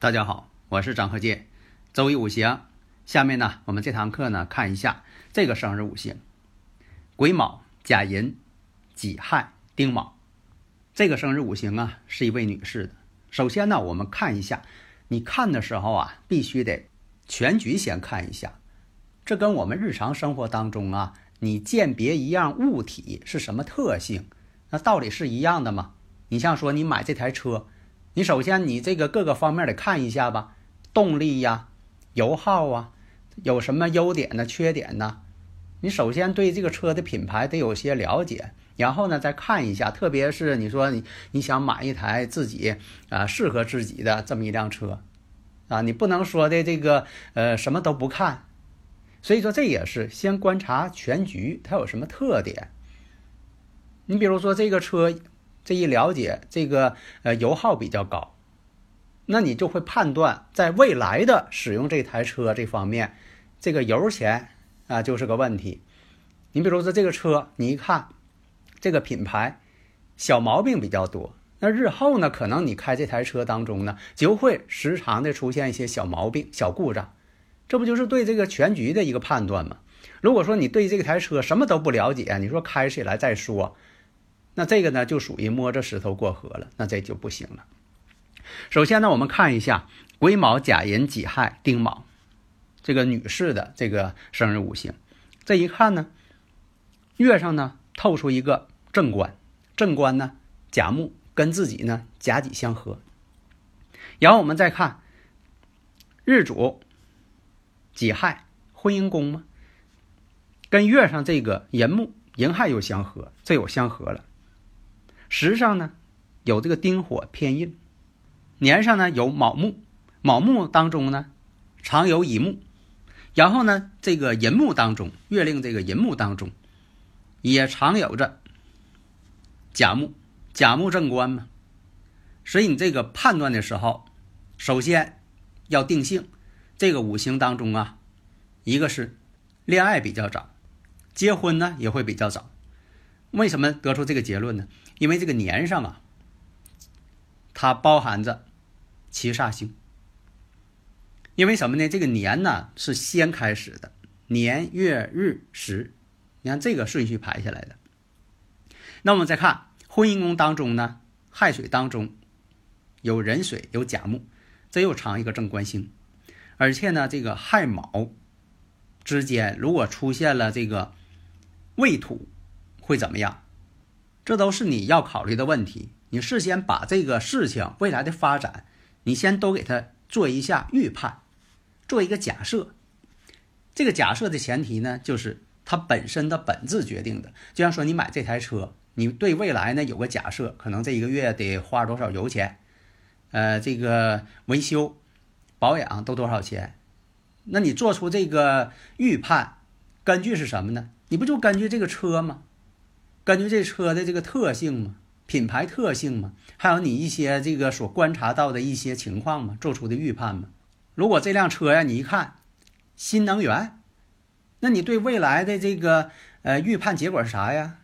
大家好，我是张鹤剑，周易五行。下面呢，我们这堂课呢，看一下这个生日五行：癸卯、甲寅、己亥、丁卯。这个生日五行啊，是一位女士的。首先呢，我们看一下，你看的时候啊，必须得全局先看一下。这跟我们日常生活当中啊，你鉴别一样物体是什么特性，那道理是一样的嘛？你像说你买这台车。你首先，你这个各个方面得看一下吧，动力呀、油耗啊，有什么优点呢、缺点呢？你首先对这个车的品牌得有些了解，然后呢再看一下，特别是你说你你想买一台自己啊适合自己的这么一辆车，啊，你不能说的这个呃什么都不看，所以说这也是先观察全局，它有什么特点。你比如说这个车。这一了解，这个呃油耗比较高，那你就会判断在未来的使用这台车这方面，这个油钱啊就是个问题。你比如说这个车，你一看这个品牌小毛病比较多，那日后呢，可能你开这台车当中呢，就会时常的出现一些小毛病、小故障，这不就是对这个全局的一个判断吗？如果说你对这台车什么都不了解，你说开起来再说。那这个呢，就属于摸着石头过河了，那这就不行了。首先呢，我们看一下癸卯、甲寅、己亥、丁卯这个女士的这个生日五行。这一看呢，月上呢透出一个正官，正官呢甲木跟自己呢甲己相合。然后我们再看日主己亥，婚姻宫嘛，跟月上这个寅木、寅亥又相合，这有相合了。时上呢，有这个丁火偏印；年上呢有卯木，卯木当中呢常有乙木，然后呢这个寅木当中，月令这个寅木当中也常有着甲木，甲木正官嘛。所以你这个判断的时候，首先要定性这个五行当中啊，一个是恋爱比较早，结婚呢也会比较早。为什么得出这个结论呢？因为这个年上啊，它包含着七煞星。因为什么呢？这个年呢是先开始的，年月日时，你看这个顺序排下来的。那我们再看婚姻宫当中呢，亥水当中有壬水有甲木，这又藏一个正官星，而且呢，这个亥卯之间如果出现了这个未土。会怎么样？这都是你要考虑的问题。你事先把这个事情未来的发展，你先都给他做一下预判，做一个假设。这个假设的前提呢，就是它本身的本质决定的。就像说你买这台车，你对未来呢有个假设，可能这一个月得花多少油钱，呃，这个维修、保养都多少钱？那你做出这个预判，根据是什么呢？你不就根据这个车吗？根据这车的这个特性嘛，品牌特性嘛，还有你一些这个所观察到的一些情况嘛，做出的预判嘛。如果这辆车呀，你一看新能源，那你对未来的这个呃预判结果是啥呀？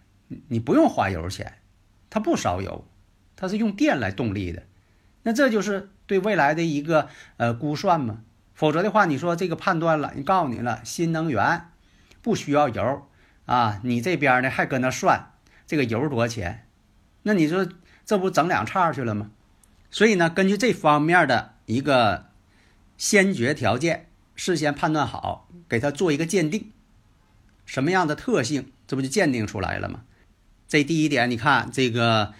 你不用花油钱，它不烧油，它是用电来动力的，那这就是对未来的一个呃估算嘛。否则的话，你说这个判断了，你告诉你了，新能源不需要油。啊，你这边呢还搁那算这个油多少钱？那你说这不整两叉去了吗？所以呢，根据这方面的一个先决条件，事先判断好，给他做一个鉴定，什么样的特性，这不就鉴定出来了吗？这第一点，你看这个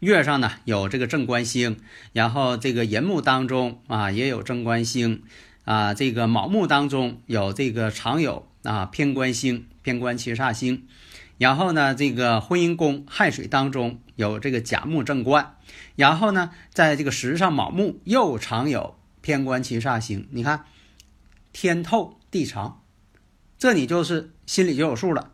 月上呢有这个正官星，然后这个寅木当中啊也有正官星，啊，这个卯木当中有这个常有啊偏官星、偏官七煞星，然后呢，这个婚姻宫亥水当中有这个甲木正官，然后呢，在这个时上卯木又常有偏官七煞星，你看天透地长，这你就是心里就有数了。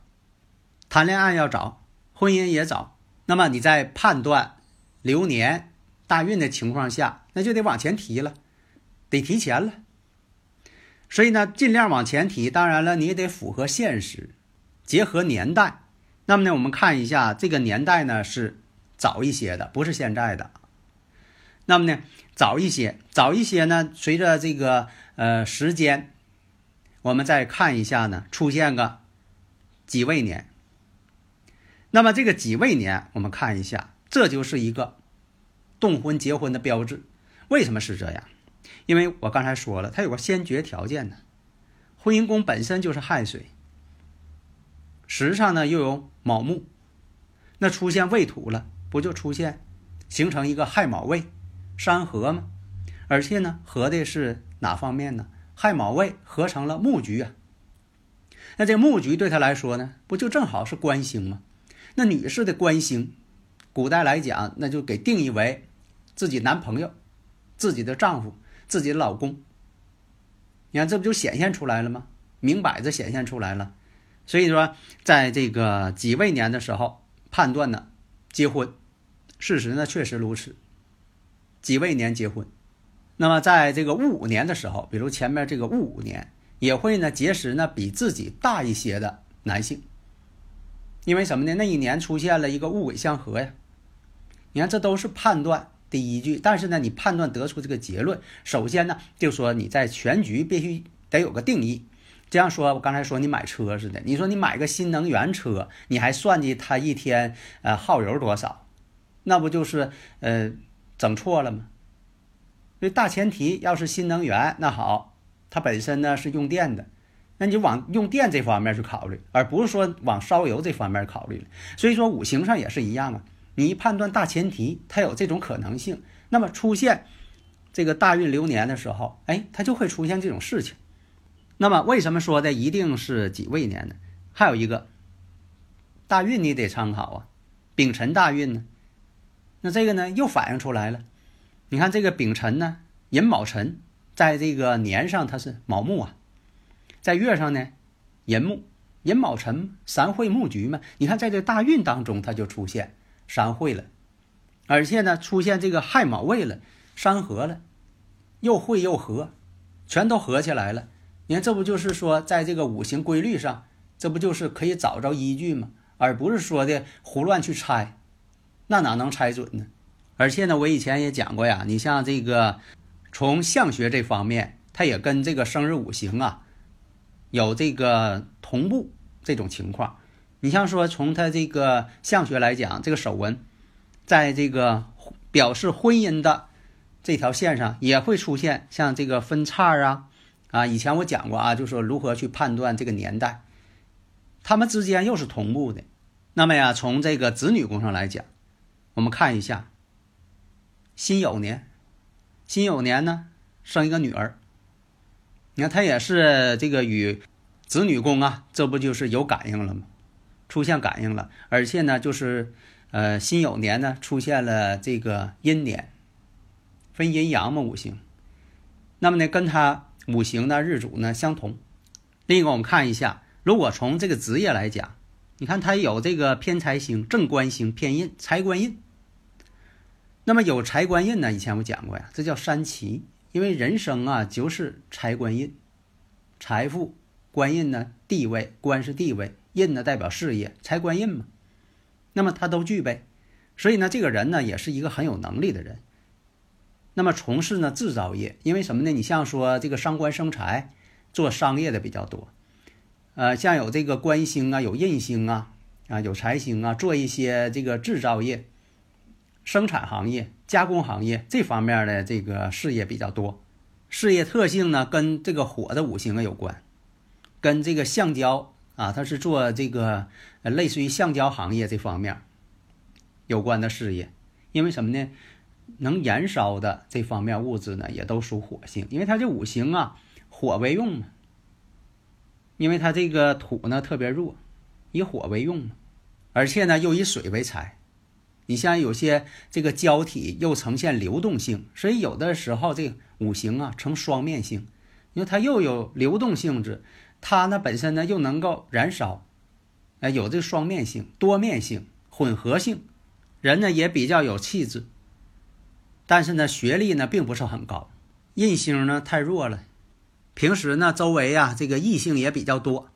谈恋爱要早，婚姻也早，那么你在判断流年大运的情况下，那就得往前提了，得提前了。所以呢，尽量往前提。当然了，你也得符合现实，结合年代。那么呢，我们看一下这个年代呢是早一些的，不是现在的。那么呢，早一些，早一些呢，随着这个呃时间，我们再看一下呢，出现个己未年。那么这个己未年，我们看一下，这就是一个动婚结婚的标志。为什么是这样？因为我刚才说了，它有个先决条件呢，婚姻宫本身就是亥水，时上呢又有卯木，那出现未土了，不就出现形成一个亥卯未山合吗？而且呢，合的是哪方面呢？亥卯未合成了木局啊。那这木局对他来说呢，不就正好是官星吗？那女士的官星，古代来讲，那就给定义为自己男朋友、自己的丈夫。自己的老公，你看这不就显现出来了吗？明摆着显现出来了。所以说，在这个己未年的时候判断呢，结婚，事实呢确实如此。己未年结婚，那么在这个戊午年的时候，比如前面这个戊午年，也会呢结识呢比自己大一些的男性。因为什么呢？那一年出现了一个戊癸相合呀。你看，这都是判断。第一句，但是呢，你判断得出这个结论，首先呢，就说你在全局必须得有个定义。这样说，我刚才说你买车似的，你说你买个新能源车，你还算计它一天呃耗油多少，那不就是呃整错了吗？所以大前提要是新能源，那好，它本身呢是用电的，那你往用电这方面去考虑，而不是说往烧油这方面考虑。所以说五行上也是一样啊。你判断大前提，它有这种可能性，那么出现这个大运流年的时候，哎，它就会出现这种事情。那么为什么说的一定是己未年呢？还有一个大运你得参考啊，丙辰大运呢？那这个呢又反映出来了。你看这个丙辰呢，寅卯辰，在这个年上它是卯木啊，在月上呢寅木，寅卯辰三会木局嘛。你看在这大运当中，它就出现。三会了，而且呢，出现这个亥卯未了，山合了，又会又合，全都合起来了。你看，这不就是说，在这个五行规律上，这不就是可以找着依据吗？而不是说的胡乱去猜，那哪能猜准呢？而且呢，我以前也讲过呀，你像这个从相学这方面，它也跟这个生日五行啊有这个同步这种情况。你像说从他这个相学来讲，这个手纹，在这个表示婚姻的这条线上也会出现像这个分叉啊啊，以前我讲过啊，就说如何去判断这个年代，他们之间又是同步的。那么呀，从这个子女宫上来讲，我们看一下辛酉年，辛酉年呢生一个女儿，你看她也是这个与子女宫啊，这不就是有感应了吗？出现感应了，而且呢，就是，呃，辛酉年呢出现了这个阴年，分阴阳嘛五行，那么呢，跟它五行呢日主呢相同。另一个，我们看一下，如果从这个职业来讲，你看它有这个偏财星、正官星、偏印、财官印。那么有财官印呢，以前我讲过呀，这叫三奇，因为人生啊就是财官印，财富官印呢地位，官是地位。印呢代表事业，财官印嘛，那么他都具备，所以呢，这个人呢也是一个很有能力的人。那么从事呢制造业，因为什么呢？你像说这个伤官生财，做商业的比较多。呃，像有这个官星啊，有印星啊，啊有财星啊，做一些这个制造业、生产行业、加工行业这方面的这个事业比较多。事业特性呢，跟这个火的五行啊有关，跟这个橡胶。啊，它是做这个类似于橡胶行业这方面有关的事业，因为什么呢？能燃烧的这方面物质呢，也都属火性，因为它这五行啊，火为用嘛，因为它这个土呢特别弱，以火为用嘛，而且呢又以水为财。你像有些这个胶体又呈现流动性，所以有的时候这五行啊呈双面性，因为它又有流动性质，它呢本身呢又能够燃烧，哎，有这个双面性、多面性、混合性，人呢也比较有气质，但是呢学历呢并不是很高，印星呢太弱了，平时呢周围啊这个异性也比较多，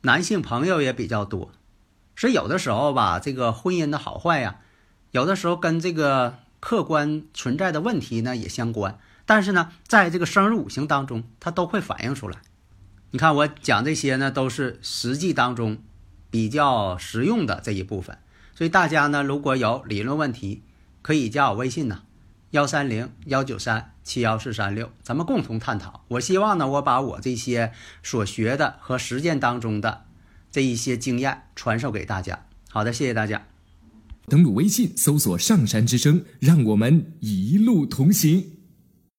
男性朋友也比较多，所以有的时候吧这个婚姻的好坏呀。有的时候跟这个客观存在的问题呢也相关，但是呢，在这个生日五行当中，它都会反映出来。你看我讲这些呢，都是实际当中比较实用的这一部分。所以大家呢，如果有理论问题，可以加我微信呢，幺三零幺九三七幺四三六，咱们共同探讨。我希望呢，我把我这些所学的和实践当中的这一些经验传授给大家。好的，谢谢大家。登录微信，搜索“上山之声”，让我们一路同行。